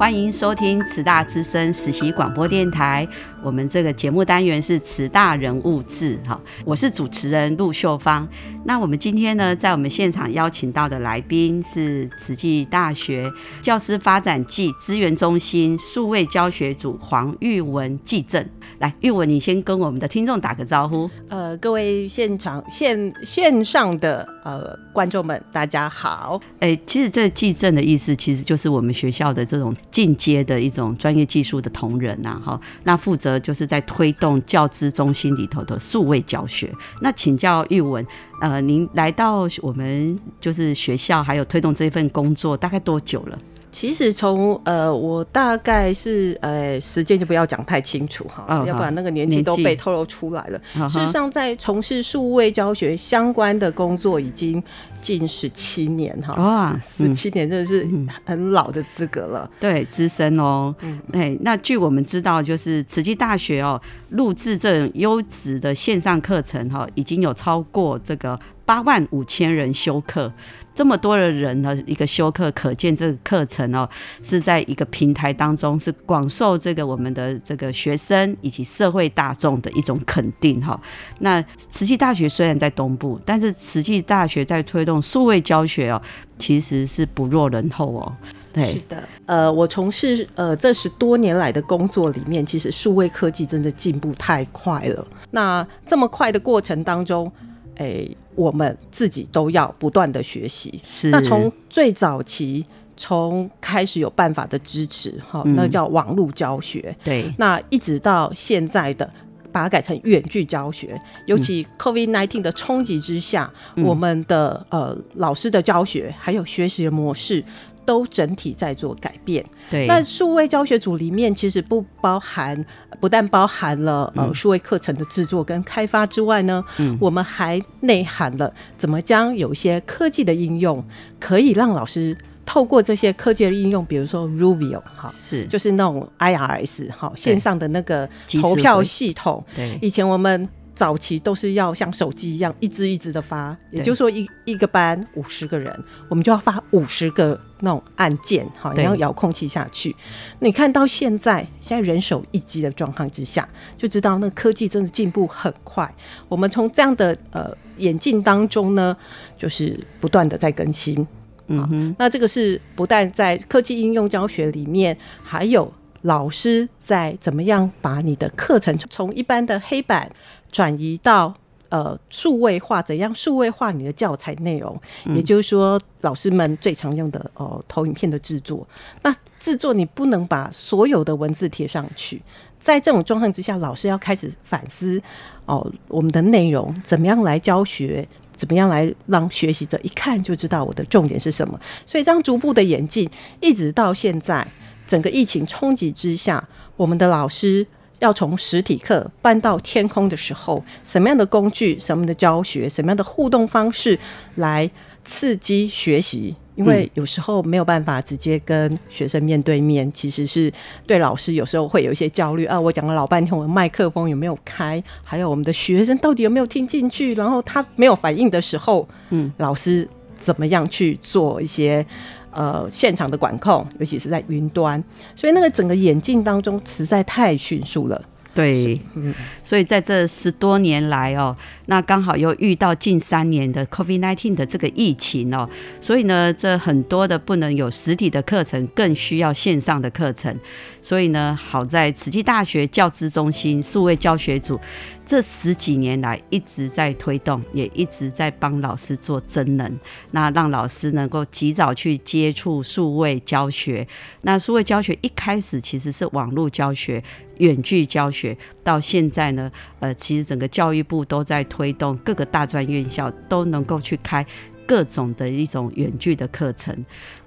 欢迎收听慈大之声实习广播电台。我们这个节目单元是慈大人物志，哈，我是主持人陆秀芳。那我们今天呢，在我们现场邀请到的来宾是慈济大学教师发展暨资源中心数位教学组黄玉文技正。来，玉文，你先跟我们的听众打个招呼。呃，各位现场线线上的呃观众们，大家好。哎，其实这技正的意思，其实就是我们学校的这种进阶的一种专业技术的同仁呐，哈。那负责。就是在推动教资中心里头的数位教学。那请教玉文，呃，您来到我们就是学校，还有推动这份工作，大概多久了？其实从呃，我大概是呃，时间就不要讲太清楚哈，要不然那个年纪都被透露出来了。事实上，在从事数位教学相关的工作已经近十七年哈，哇，十七年真的是很老的资格了，对，资深哦。哎，那据我们知道，就是慈济大学哦，录制这种优质的线上课程哈，已经有超过这个八万五千人修课。这么多的人呢，一个修课，可见这个课程哦，是在一个平台当中，是广受这个我们的这个学生以及社会大众的一种肯定哈。那慈济大学虽然在东部，但是慈济大学在推动数位教学哦，其实是不弱人后哦。对，是的，呃，我从事呃这十多年来的工作里面，其实数位科技真的进步太快了。那这么快的过程当中，哎。我们自己都要不断的学习。是。那从最早期，从开始有办法的支持，哈，那叫网络教学。对。那一直到现在的，把它改成远距教学。尤其 COVID nineteen 的冲击之下，我们的呃老师的教学还有学习的模式。都整体在做改变。对，那数位教学组里面其实不包含，不但包含了呃数位课程的制作跟开发之外呢，嗯，我们还内涵了怎么将有一些科技的应用，可以让老师透过这些科技的应用，比如说 Ruvio 哈，是就是那种 IRS 哈线上的那个投票系统。对，以前我们。早期都是要像手机一样一支一支的发，也就是说一一个班五十个人，我们就要发五十个那种按键，好，然后遥控器下去。你看到现在，现在人手一机的状况之下，就知道那科技真的进步很快。我们从这样的呃眼镜当中呢，就是不断的在更新。嗯哼，那这个是不但在科技应用教学里面，还有老师在怎么样把你的课程从一般的黑板。转移到呃数位化，怎样数位化你的教材内容？也就是说，老师们最常用的哦投影片的制作。那制作你不能把所有的文字贴上去，在这种状况之下，老师要开始反思哦，我们的内容怎么样来教学，怎么样来让学习者一看就知道我的重点是什么。所以这样逐步的演进，一直到现在，整个疫情冲击之下，我们的老师。要从实体课搬到天空的时候，什么样的工具、什么样的教学、什么样的互动方式来刺激学习？因为有时候没有办法直接跟学生面对面，其实是对老师有时候会有一些焦虑啊。我讲了老半天，我的麦克风有没有开？还有我们的学生到底有没有听进去？然后他没有反应的时候，嗯，老师怎么样去做一些呃现场的管控，尤其是在云端，所以那个整个演进当中实在太迅速了。对，嗯，所以在这十多年来哦，那刚好又遇到近三年的 COVID-19 的这个疫情哦，所以呢，这很多的不能有实体的课程，更需要线上的课程。所以呢，好在慈济大学教资中心数位教学组。这十几年来一直在推动，也一直在帮老师做真能，那让老师能够及早去接触数位教学。那数位教学一开始其实是网络教学、远距教学，到现在呢，呃，其实整个教育部都在推动，各个大专院校都能够去开。各种的一种远距的课程，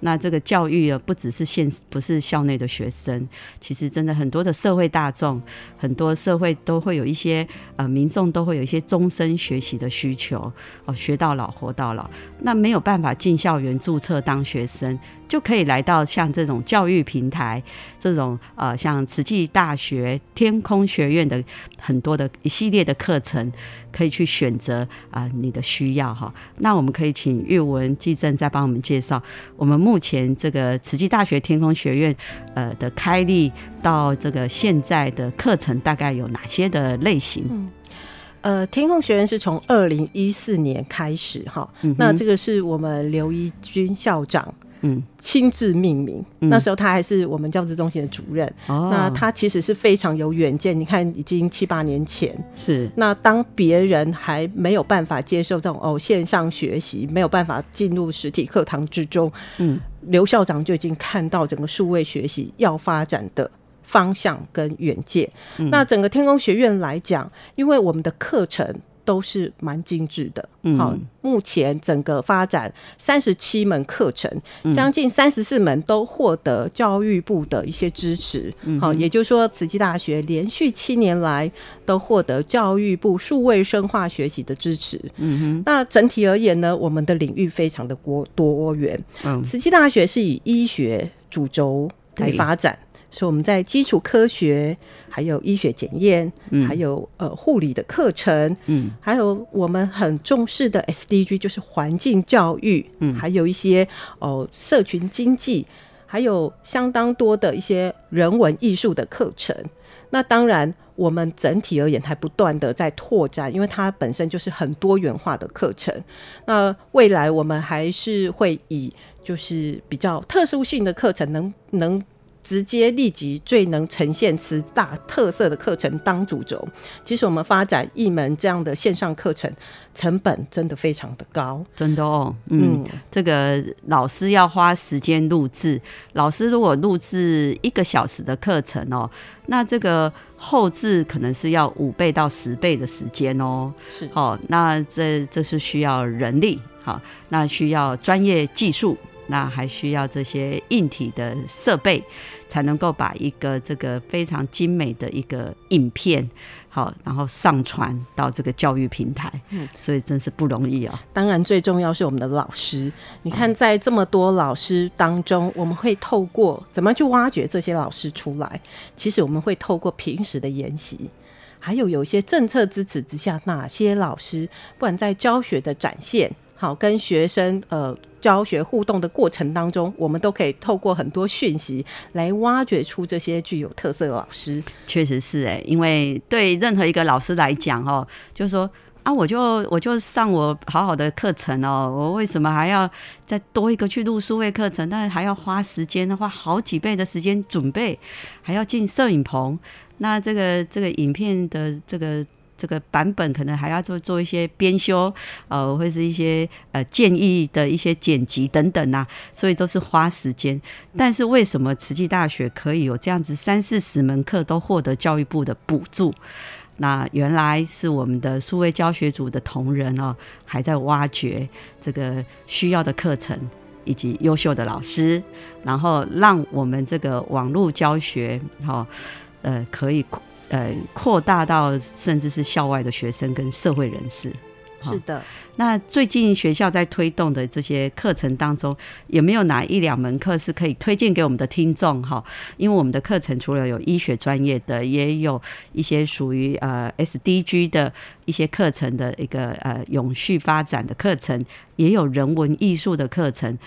那这个教育啊，不只是现不是校内的学生，其实真的很多的社会大众，很多社会都会有一些呃民众都会有一些终身学习的需求哦，学到老活到老，那没有办法进校园注册当学生。就可以来到像这种教育平台，这种呃像慈济大学天空学院的很多的一系列的课程，可以去选择啊你的需要哈。那我们可以请玉文记正再帮我们介绍，我们目前这个慈济大学天空学院呃的开立到这个现在的课程大概有哪些的类型？嗯，呃，天空学院是从二零一四年开始哈，那这个是我们刘一军校长。嗯，亲自命名。那时候他还是我们教资中心的主任。哦，那他其实是非常有远见。你看，已经七八年前是。那当别人还没有办法接受这种哦线上学习，没有办法进入实体课堂之中，嗯，刘校长就已经看到整个数位学习要发展的方向跟远见。那整个天空学院来讲，因为我们的课程。都是蛮精致的，好，目前整个发展三十七门课程，将近三十四门都获得教育部的一些支持，好，也就是说，慈济大学连续七年来都获得教育部数位生化学习的支持。嗯哼，那整体而言呢，我们的领域非常的多多元。嗯，慈济大学是以医学主轴来发展。所以我们在基础科学，还有医学检验，嗯还有呃护理的课程，嗯，还有我们很重视的 SDG，就是环境教育，嗯，还有一些哦社群经济，还有相当多的一些人文艺术的课程。那当然，我们整体而言还不断的在拓展，因为它本身就是很多元化的课程。那未来我们还是会以就是比较特殊性的课程，能能。直接立即最能呈现此大特色的课程当主轴。其实我们发展一门这样的线上课程，成本真的非常的高，真的哦。嗯，这个老师要花时间录制，老师如果录制一个小时的课程哦，那这个后置可能是要五倍到十倍的时间哦。是，好，那这这是需要人力，好，那需要专业技术。那还需要这些硬体的设备，才能够把一个这个非常精美的一个影片，好，然后上传到这个教育平台。嗯，所以真是不容易啊。当然，最重要是我们的老师。你看，在这么多老师当中，我们会透过怎么去挖掘这些老师出来？其实我们会透过平时的研习，还有有一些政策支持之下，哪些老师不管在教学的展现，好跟学生呃。教学互动的过程当中，我们都可以透过很多讯息来挖掘出这些具有特色的老师。确实是哎，因为对任何一个老师来讲，哦，就是说啊，我就我就上我好好的课程哦，我为什么还要再多一个去录数位课程？但是还要花时间，花好几倍的时间准备，还要进摄影棚。那这个这个影片的这个。这个版本可能还要做做一些编修，呃，或是一些呃建议的一些剪辑等等呐，所以都是花时间。但是为什么慈济大学可以有这样子三四十门课都获得教育部的补助？那原来是我们的数位教学组的同仁哦，还在挖掘这个需要的课程以及优秀的老师，然后让我们这个网络教学哈，呃，可以。呃，扩大到甚至是校外的学生跟社会人士。是的，那最近学校在推动的这些课程当中，有没有哪一两门课是可以推荐给我们的听众？哈，因为我们的课程除了有医学专业的，也有一些属于呃 SDG 的一些课程的一个呃永续发展的课程，也有人文艺术的课程。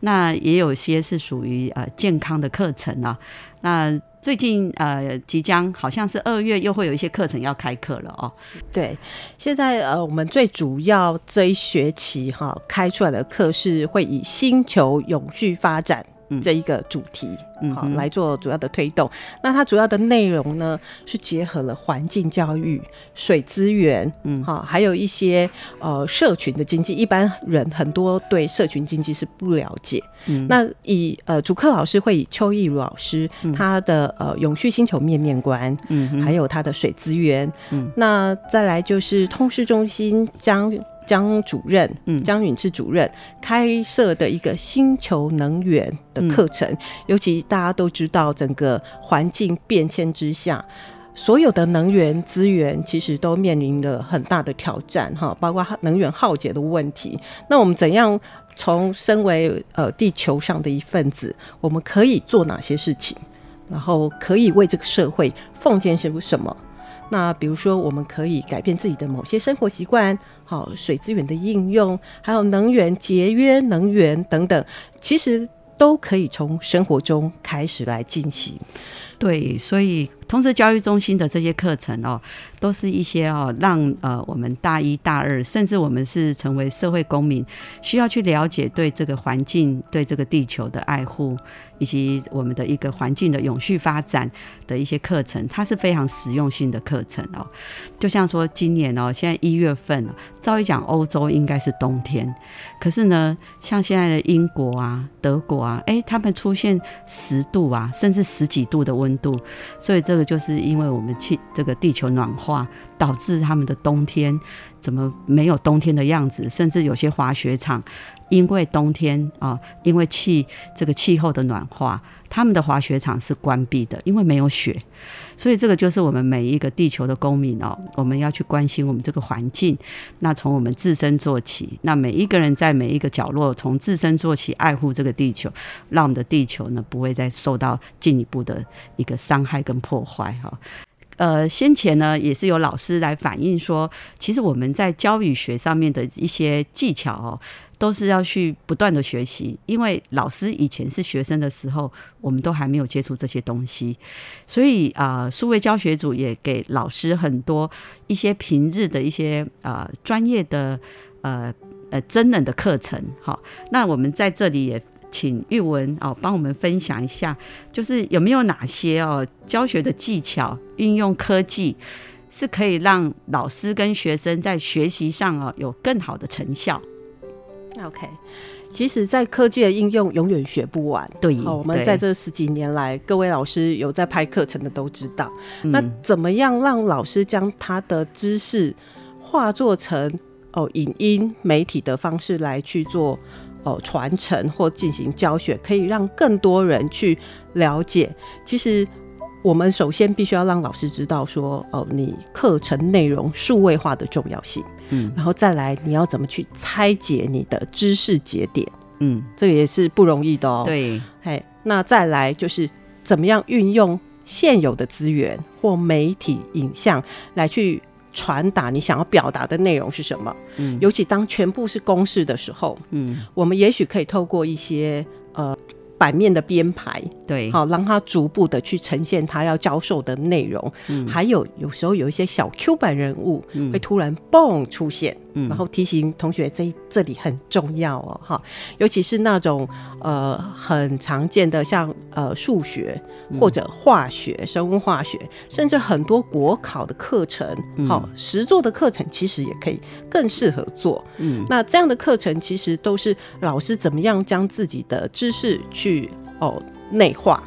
那也有些是属于呃健康的课程啊。那最近呃，即将好像是二月又会有一些课程要开课了哦。对，现在呃，我们最主要这一学期哈开出来的课是会以星球永续发展。这一个主题，好来做主要的推动。那它主要的内容呢，是结合了环境教育、水资源，嗯，好，还有一些呃社群的经济。一般人很多对社群经济是不了解。嗯，那以呃主课老师会以邱义如老师他的呃永续星球面面观，嗯，还有他的水资源，嗯，那再来就是通识中心江。江主任，嗯，江允志主任开设的一个星球能源的课程，尤其大家都知道，整个环境变迁之下，所有的能源资源其实都面临了很大的挑战，哈，包括能源耗竭的问题。那我们怎样从身为呃地球上的一份子，我们可以做哪些事情，然后可以为这个社会奉献什么什么？那比如说，我们可以改变自己的某些生活习惯，好水资源的应用，还有能源节约能源等等，其实都可以从生活中开始来进行。对，所以同时教育中心的这些课程哦，都是一些哦，让呃我们大一大二，甚至我们是成为社会公民，需要去了解对这个环境、对这个地球的爱护。以及我们的一个环境的永续发展的一些课程，它是非常实用性的课程哦。就像说今年哦，现在一月份，照理讲欧洲应该是冬天，可是呢，像现在的英国啊、德国啊，哎，他们出现十度啊，甚至十几度的温度，所以这个就是因为我们气这个地球暖化导致他们的冬天怎么没有冬天的样子，甚至有些滑雪场。因为冬天啊，因为气这个气候的暖化，他们的滑雪场是关闭的，因为没有雪。所以这个就是我们每一个地球的公民哦，我们要去关心我们这个环境。那从我们自身做起，那每一个人在每一个角落，从自身做起，爱护这个地球，让我们的地球呢不会再受到进一步的一个伤害跟破坏哈。呃，先前呢也是有老师来反映说，其实我们在教育学上面的一些技巧哦。都是要去不断的学习，因为老师以前是学生的时候，我们都还没有接触这些东西，所以啊，数位教学组也给老师很多一些平日的一些啊专业的呃呃真人的课程。好，那我们在这里也请玉文哦帮我们分享一下，就是有没有哪些哦教学的技巧，运用科技是可以让老师跟学生在学习上哦有更好的成效。OK，其实在科技的应用，永远学不完。对，我们在这十几年来，各位老师有在拍课程的都知道。那怎么样让老师将他的知识化作成哦影音媒体的方式来去做哦传承或进行教学，可以让更多人去了解？其实。我们首先必须要让老师知道说，哦，你课程内容数位化的重要性，嗯，然后再来你要怎么去拆解你的知识节点，嗯，这个也是不容易的哦。对，嘿，那再来就是怎么样运用现有的资源或媒体影像来去传达你想要表达的内容是什么？嗯，尤其当全部是公式的时候，嗯，我们也许可以透过一些呃。版面的编排，对，好，让他逐步的去呈现他要教授的内容。嗯，还有有时候有一些小 Q 版人物会突然蹦出现。嗯。然后提醒同学，这这里很重要哦，哈，尤其是那种呃很常见的，像呃数学或者化学、生物化学，甚至很多国考的课程，好实作的课程，其实也可以更适合做。嗯，那这样的课程其实都是老师怎么样将自己的知识去哦内化。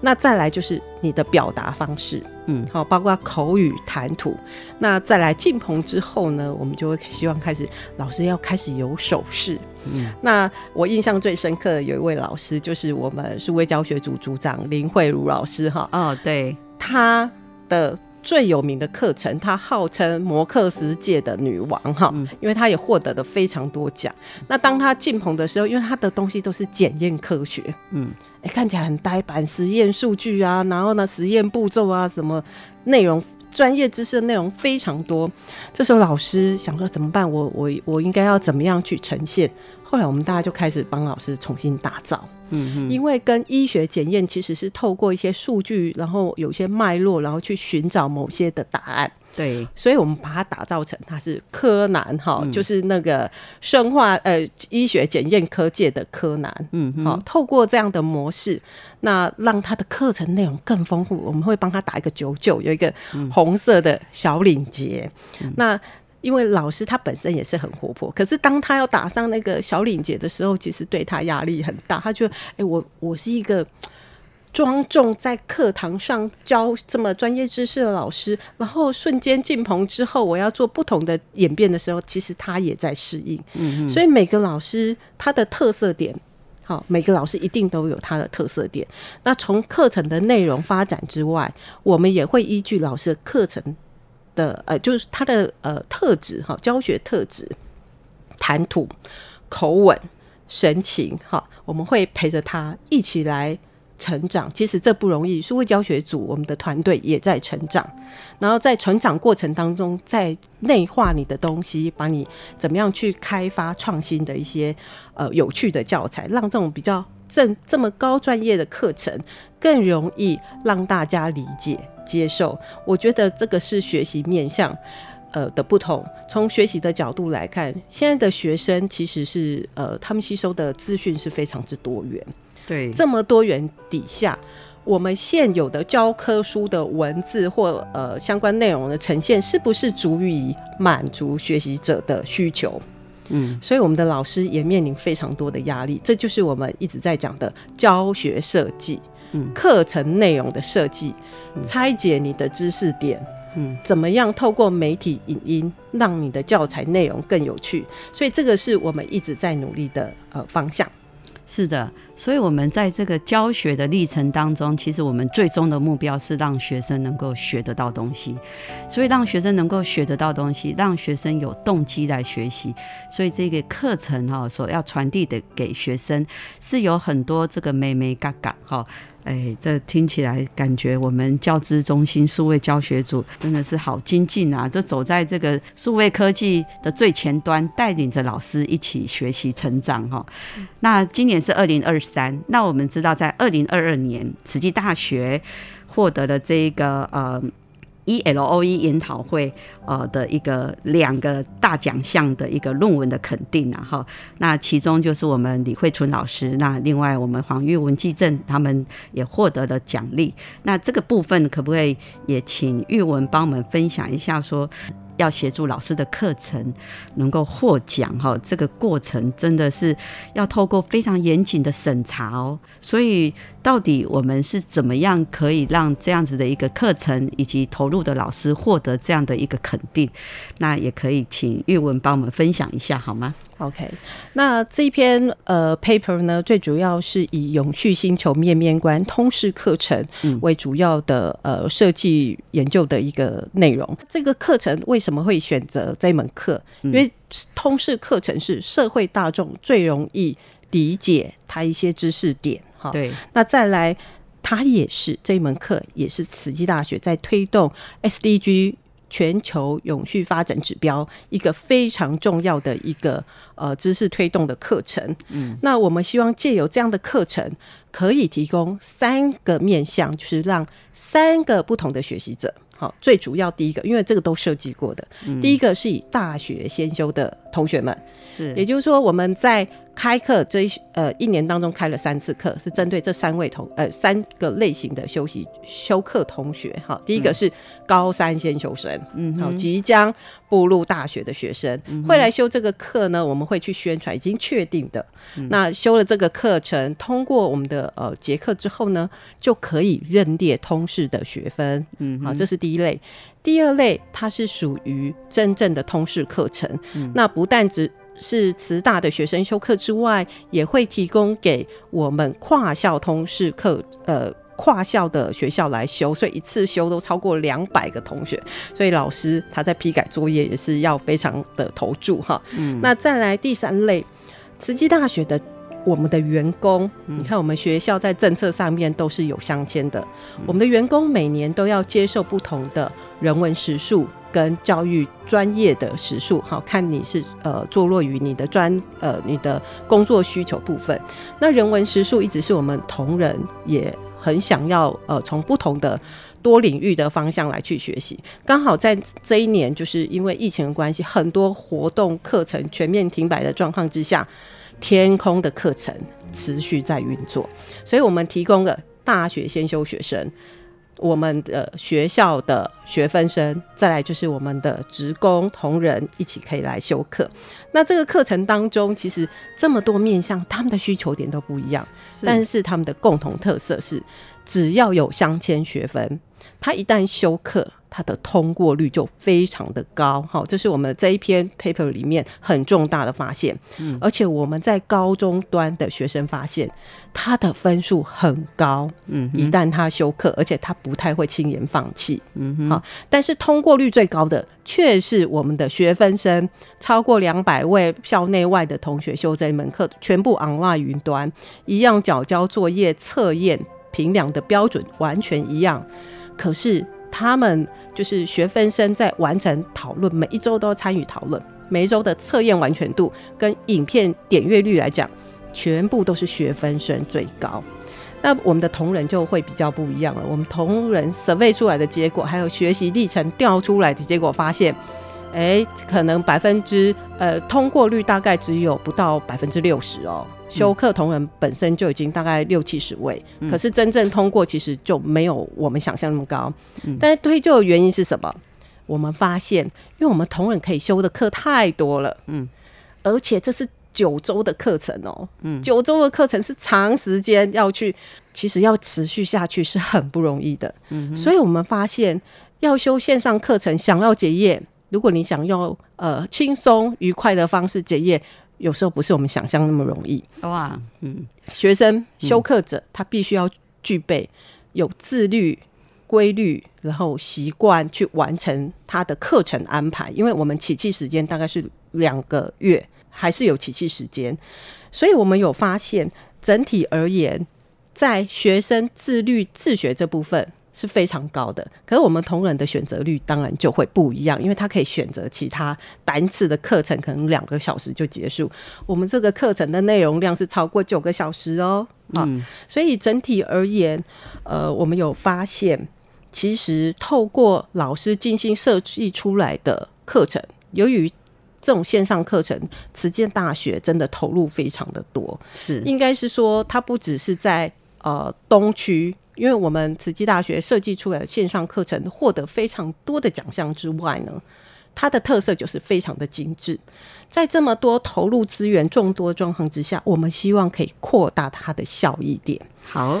那再来就是你的表达方式，嗯，好，包括口语、谈吐。那再来进棚之后呢，我们就会希望开始老师要开始有手势。嗯，那我印象最深刻的有一位老师，就是我们数位教学组组长林慧茹老师哈。哦，对，他的。最有名的课程，她号称摩克斯界的女王哈，因为她也获得了非常多奖。那当她进棚的时候，因为她的东西都是检验科学，嗯，哎，看起来很呆板，实验数据啊，然后呢，实验步骤啊，什么内容，专业知识的内容非常多。这时候老师想说怎么办？我我我应该要怎么样去呈现？后来我们大家就开始帮老师重新打造。嗯，因为跟医学检验其实是透过一些数据，然后有些脉络，然后去寻找某些的答案。对，所以我们把它打造成它是柯南哈，就是那个生化呃医学检验科界的柯南。嗯，好，透过这样的模式，那让他的课程内容更丰富。我们会帮他打一个九九，有一个红色的小领结。那因为老师他本身也是很活泼，可是当他要打上那个小领结的时候，其实对他压力很大。他觉得，哎，我我是一个。庄重在课堂上教这么专业知识的老师，然后瞬间进棚之后，我要做不同的演变的时候，其实他也在适应。嗯嗯。所以每个老师他的特色点，好，每个老师一定都有他的特色点。那从课程的内容发展之外，我们也会依据老师的课程的呃，就是他的呃特质哈，教学特质、谈吐、口吻、神情哈，我们会陪着他一起来。成长其实这不容易，数位教学组我们的团队也在成长，然后在成长过程当中，在内化你的东西，把你怎么样去开发创新的一些呃有趣的教材，让这种比较正这么高专业的课程更容易让大家理解接受。我觉得这个是学习面向呃的不同。从学习的角度来看，现在的学生其实是呃他们吸收的资讯是非常之多元。对，这么多元底下，我们现有的教科书的文字或呃相关内容的呈现，是不是足以满足学习者的需求？嗯，所以我们的老师也面临非常多的压力，这就是我们一直在讲的教学设计，嗯，课程内容的设计，拆解你的知识点，嗯，怎么样透过媒体影音让你的教材内容更有趣？所以这个是我们一直在努力的呃方向。是的，所以，我们在这个教学的历程当中，其实我们最终的目标是让学生能够学得到东西。所以，让学生能够学得到东西，让学生有动机来学习。所以，这个课程哈，所要传递的给学生，是有很多这个美美嘎嘎哈。哎，这听起来感觉我们教资中心数位教学组真的是好精进啊！就走在这个数位科技的最前端，带领着老师一起学习成长哈。那今年是二零二三，那我们知道在二零二二年，慈济大学获得了这个呃。E L O E 研讨会呃的一个两个大奖项的一个论文的肯定啊哈，那其中就是我们李慧春老师，那另外我们黄玉文、纪正他们也获得了奖励。那这个部分可不可以也请玉文帮我们分享一下，说要协助老师的课程能够获奖哈？这个过程真的是要透过非常严谨的审查哦，所以。到底我们是怎么样可以让这样子的一个课程以及投入的老师获得这样的一个肯定？那也可以请玉文帮我们分享一下好吗？OK，那这篇呃 paper 呢，最主要是以永续星球面面观通识课程为主要的呃设计研究的一个内容。这个课程为什么会选择这门课？因为通识课程是社会大众最容易理解它一些知识点。对，那再来，它也是这一门课，也是慈济大学在推动 SDG 全球永续发展指标一个非常重要的一个呃知识推动的课程。嗯，那我们希望借由这样的课程，可以提供三个面向，就是让三个不同的学习者，好，最主要第一个，因为这个都设计过的，第一个是以大学先修的同学们，是，也就是说我们在。开课这一呃一年当中开了三次课，是针对这三位同呃三个类型的休息修课同学哈。第一个是高三先修生，嗯，好，即将步入大学的学生会来修这个课呢。我们会去宣传已经确定的，那修了这个课程，通过我们的呃结课之后呢，就可以认列通识的学分，嗯，好，这是第一类。第二类它是属于真正的通识课程，那不但只。是慈大的学生修课之外，也会提供给我们跨校通识课，呃，跨校的学校来修，所以一次修都超过两百个同学，所以老师他在批改作业也是要非常的投注哈。嗯，那再来第三类，慈济大学的我们的员工，你看我们学校在政策上面都是有相牵的，我们的员工每年都要接受不同的人文实数。跟教育专业的实数，好看你是呃坐落于你的专呃你的工作需求部分。那人文实数一直是我们同仁也很想要呃从不同的多领域的方向来去学习。刚好在这一年，就是因为疫情的关系，很多活动课程全面停摆的状况之下，天空的课程持续在运作，所以我们提供了大学先修学生。我们的学校的学分生，再来就是我们的职工同仁一起可以来修课。那这个课程当中，其实这么多面向，他们的需求点都不一样，但是他们的共同特色是，只要有镶嵌学分，他一旦修课。它的通过率就非常的高，好，这是我们这一篇 paper 里面很重大的发现。嗯，而且我们在高中端的学生发现，他的分数很高。嗯，一旦他休课，而且他不太会轻言放弃。嗯哼，好，但是通过率最高的却是我们的学分生，超过两百位校内外的同学修这一门课，全部 online 云端，一样缴交作业、测验、评量的标准完全一样，可是。他们就是学分生在完成讨论，每一周都要参与讨论，每一周的测验完全度跟影片点阅率来讲，全部都是学分生最高。那我们的同仁就会比较不一样了。我们同仁 survey 出来的结果，还有学习历程调出来的结果，发现，哎，可能百分之呃通过率大概只有不到百分之六十哦。修课同仁本身就已经大概六七十位，可是真正通过其实就没有我们想象那么高。但是推究的原因是什么？我们发现，因为我们同仁可以修的课太多了，嗯，而且这是九周的课程哦，嗯，九周的课程是长时间要去，其实要持续下去是很不容易的，嗯，所以我们发现要修线上课程，想要结业，如果你想要呃轻松愉快的方式结业。有时候不是我们想象那么容易哇，嗯，学生修课者他必须要具备有自律、规律，然后习惯去完成他的课程安排。因为我们起气时间大概是两个月，还是有起气时间，所以我们有发现，整体而言，在学生自律自学这部分。是非常高的，可是我们同仁的选择率当然就会不一样，因为他可以选择其他单次的课程，可能两个小时就结束。我们这个课程的内容量是超过九个小时哦，啊，所以整体而言，呃，我们有发现，其实透过老师精心设计出来的课程，由于这种线上课程，慈建大学真的投入非常的多，是应该是说，它不只是在呃东区。因为我们慈济大学设计出来的线上课程获得非常多的奖项之外呢，它的特色就是非常的精致。在这么多投入资源众多状况之下，我们希望可以扩大它的效益点。好，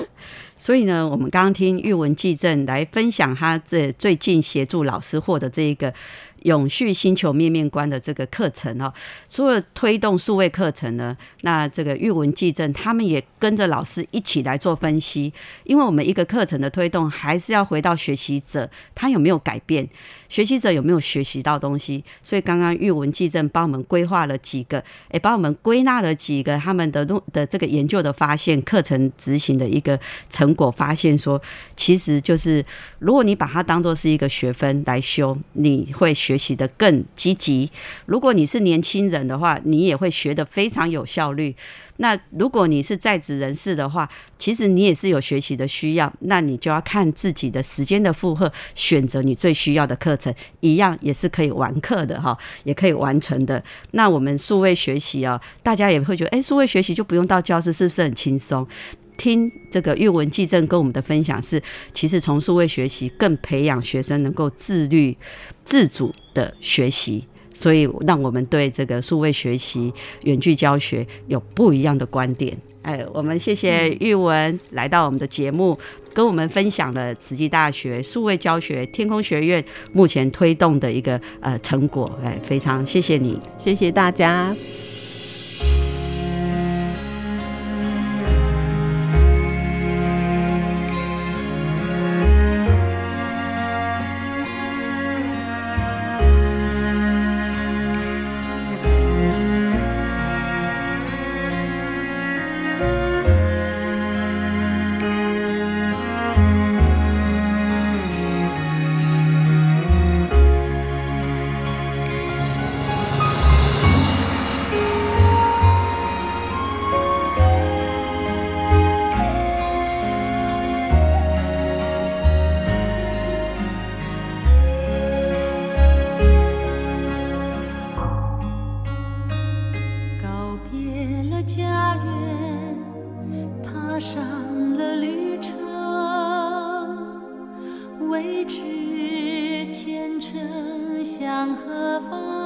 所以呢，我们刚刚听玉文记正来分享他这最近协助老师获得这一个。永续星球面面观的这个课程哦，除了推动数位课程呢，那这个玉文记证他们也跟着老师一起来做分析，因为我们一个课程的推动还是要回到学习者他有没有改变，学习者有没有学习到东西，所以刚刚玉文记正帮我们规划了几个，也帮我们归纳了几个他们的路的这个研究的发现，课程执行的一个成果，发现说，其实就是如果你把它当做是一个学分来修，你会学。习的更积极。如果你是年轻人的话，你也会学得非常有效率。那如果你是在职人士的话，其实你也是有学习的需要，那你就要看自己的时间的负荷，选择你最需要的课程，一样也是可以完课的哈，也可以完成的。那我们数位学习啊，大家也会觉得，哎，数位学习就不用到教室，是不是很轻松？听这个阅文记正跟我们的分享是，其实从数位学习更培养学生能够自律、自主的学习，所以让我们对这个数位学习、远距教学有不一样的观点。哎，我们谢谢玉文来到我们的节目，跟我们分享了慈济大学数位教学天空学院目前推动的一个呃成果。哎，非常谢谢你，谢谢大家。向何方？